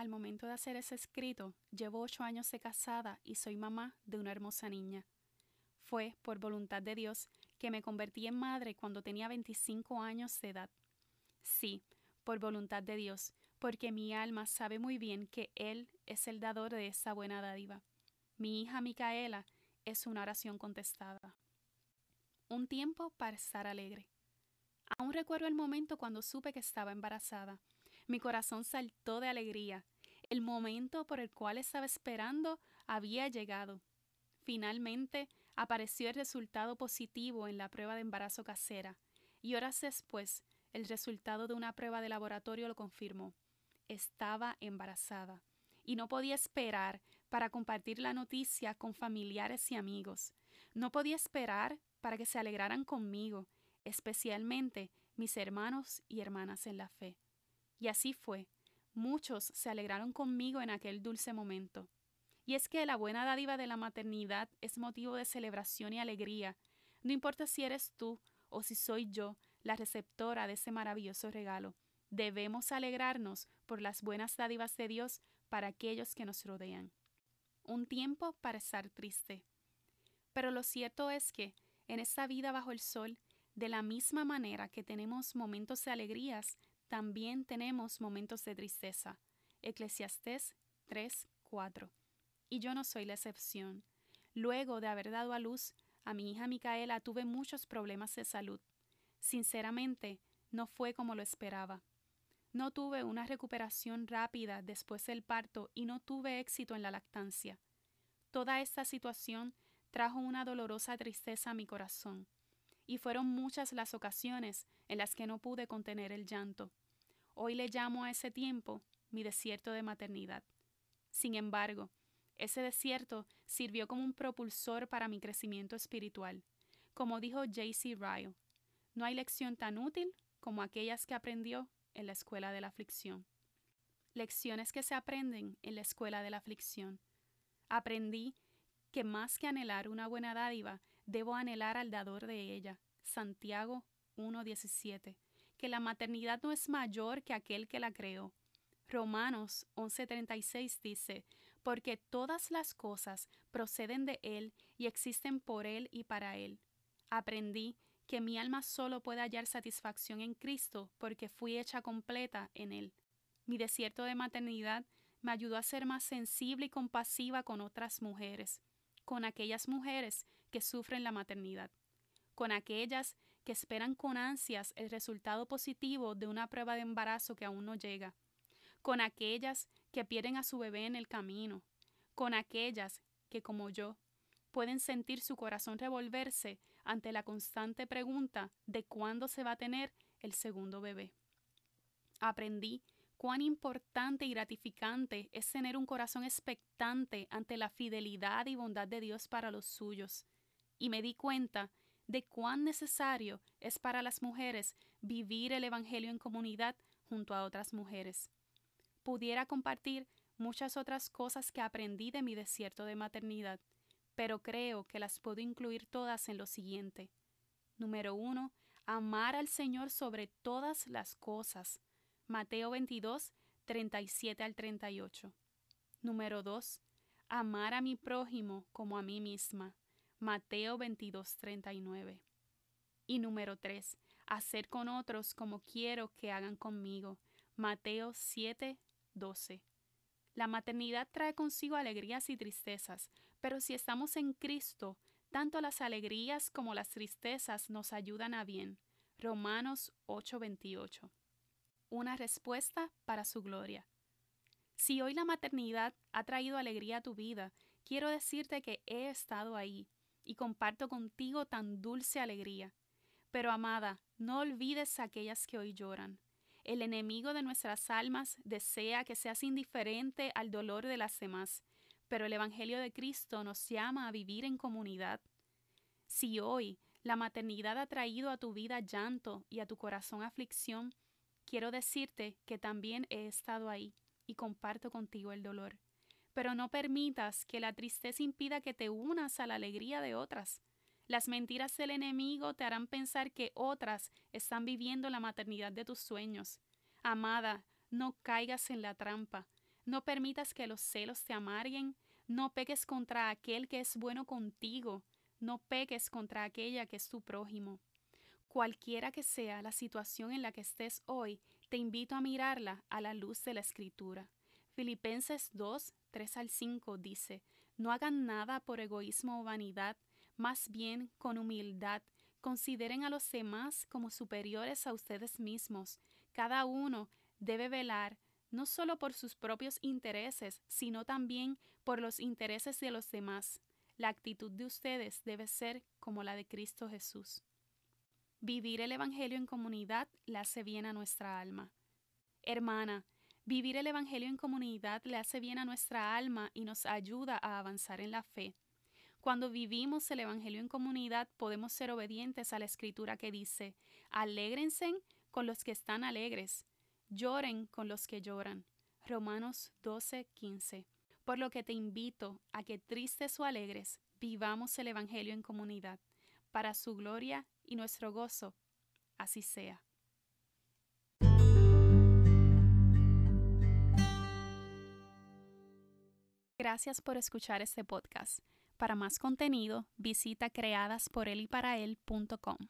Al momento de hacer ese escrito, llevo ocho años de casada y soy mamá de una hermosa niña. Fue por voluntad de Dios que me convertí en madre cuando tenía 25 años de edad. Sí, por voluntad de Dios, porque mi alma sabe muy bien que Él es el dador de esa buena dádiva. Mi hija Micaela es una oración contestada. Un tiempo para estar alegre. Aún recuerdo el momento cuando supe que estaba embarazada. Mi corazón saltó de alegría. El momento por el cual estaba esperando había llegado. Finalmente apareció el resultado positivo en la prueba de embarazo casera, y horas después el resultado de una prueba de laboratorio lo confirmó. Estaba embarazada y no podía esperar para compartir la noticia con familiares y amigos. No podía esperar para que se alegraran conmigo, especialmente mis hermanos y hermanas en la fe. Y así fue. Muchos se alegraron conmigo en aquel dulce momento. Y es que la buena dádiva de la maternidad es motivo de celebración y alegría. No importa si eres tú o si soy yo la receptora de ese maravilloso regalo. Debemos alegrarnos por las buenas dádivas de Dios para aquellos que nos rodean. Un tiempo para estar triste. Pero lo cierto es que, en esta vida bajo el sol, de la misma manera que tenemos momentos de alegrías, también tenemos momentos de tristeza. Eclesiastés 3, 4. Y yo no soy la excepción. Luego de haber dado a luz a mi hija Micaela, tuve muchos problemas de salud. Sinceramente, no fue como lo esperaba. No tuve una recuperación rápida después del parto y no tuve éxito en la lactancia. Toda esta situación trajo una dolorosa tristeza a mi corazón, y fueron muchas las ocasiones en las que no pude contener el llanto. Hoy le llamo a ese tiempo mi desierto de maternidad. Sin embargo, ese desierto sirvió como un propulsor para mi crecimiento espiritual. Como dijo J.C. Ryle, no hay lección tan útil como aquellas que aprendió en la escuela de la aflicción. Lecciones que se aprenden en la escuela de la aflicción. Aprendí que más que anhelar una buena dádiva, debo anhelar al dador de ella. Santiago 1.17. Que la maternidad no es mayor que aquel que la creó. Romanos 11:36 dice, porque todas las cosas proceden de Él y existen por Él y para Él. Aprendí que mi alma solo puede hallar satisfacción en Cristo porque fui hecha completa en Él. Mi desierto de maternidad me ayudó a ser más sensible y compasiva con otras mujeres, con aquellas mujeres que sufren la maternidad, con aquellas que esperan con ansias el resultado positivo de una prueba de embarazo que aún no llega, con aquellas que pierden a su bebé en el camino, con aquellas que, como yo, pueden sentir su corazón revolverse ante la constante pregunta de cuándo se va a tener el segundo bebé. Aprendí cuán importante y gratificante es tener un corazón expectante ante la fidelidad y bondad de Dios para los suyos, y me di cuenta de cuán necesario es para las mujeres vivir el Evangelio en comunidad junto a otras mujeres. Pudiera compartir muchas otras cosas que aprendí de mi desierto de maternidad, pero creo que las puedo incluir todas en lo siguiente. Número uno, amar al Señor sobre todas las cosas. Mateo 22, 37 al 38. Número 2. Amar a mi prójimo como a mí misma. Mateo 22, 39. Y número 3. Hacer con otros como quiero que hagan conmigo. Mateo 7, 12. La maternidad trae consigo alegrías y tristezas, pero si estamos en Cristo, tanto las alegrías como las tristezas nos ayudan a bien. Romanos 8:28. Una respuesta para su gloria. Si hoy la maternidad ha traído alegría a tu vida, quiero decirte que he estado ahí y comparto contigo tan dulce alegría. Pero amada, no olvides a aquellas que hoy lloran. El enemigo de nuestras almas desea que seas indiferente al dolor de las demás, pero el Evangelio de Cristo nos llama a vivir en comunidad. Si hoy la maternidad ha traído a tu vida llanto y a tu corazón aflicción, quiero decirte que también he estado ahí y comparto contigo el dolor. Pero no permitas que la tristeza impida que te unas a la alegría de otras. Las mentiras del enemigo te harán pensar que otras están viviendo la maternidad de tus sueños. Amada, no caigas en la trampa. No permitas que los celos te amarguen. No peques contra aquel que es bueno contigo. No peques contra aquella que es tu prójimo. Cualquiera que sea la situación en la que estés hoy, te invito a mirarla a la luz de la Escritura. Filipenses 2, 3 al 5 dice, No hagan nada por egoísmo o vanidad, más bien con humildad, consideren a los demás como superiores a ustedes mismos. Cada uno debe velar no solo por sus propios intereses, sino también por los intereses de los demás. La actitud de ustedes debe ser como la de Cristo Jesús. Vivir el Evangelio en comunidad le hace bien a nuestra alma. Hermana, vivir el Evangelio en comunidad le hace bien a nuestra alma y nos ayuda a avanzar en la fe. Cuando vivimos el Evangelio en comunidad podemos ser obedientes a la escritura que dice, alégrense con los que están alegres, lloren con los que lloran. Romanos 12, 15. Por lo que te invito a que tristes o alegres vivamos el Evangelio en comunidad, para su gloria y nuestro gozo. Así sea. Gracias por escuchar este podcast. Para más contenido, visita creadasporelyparael.com.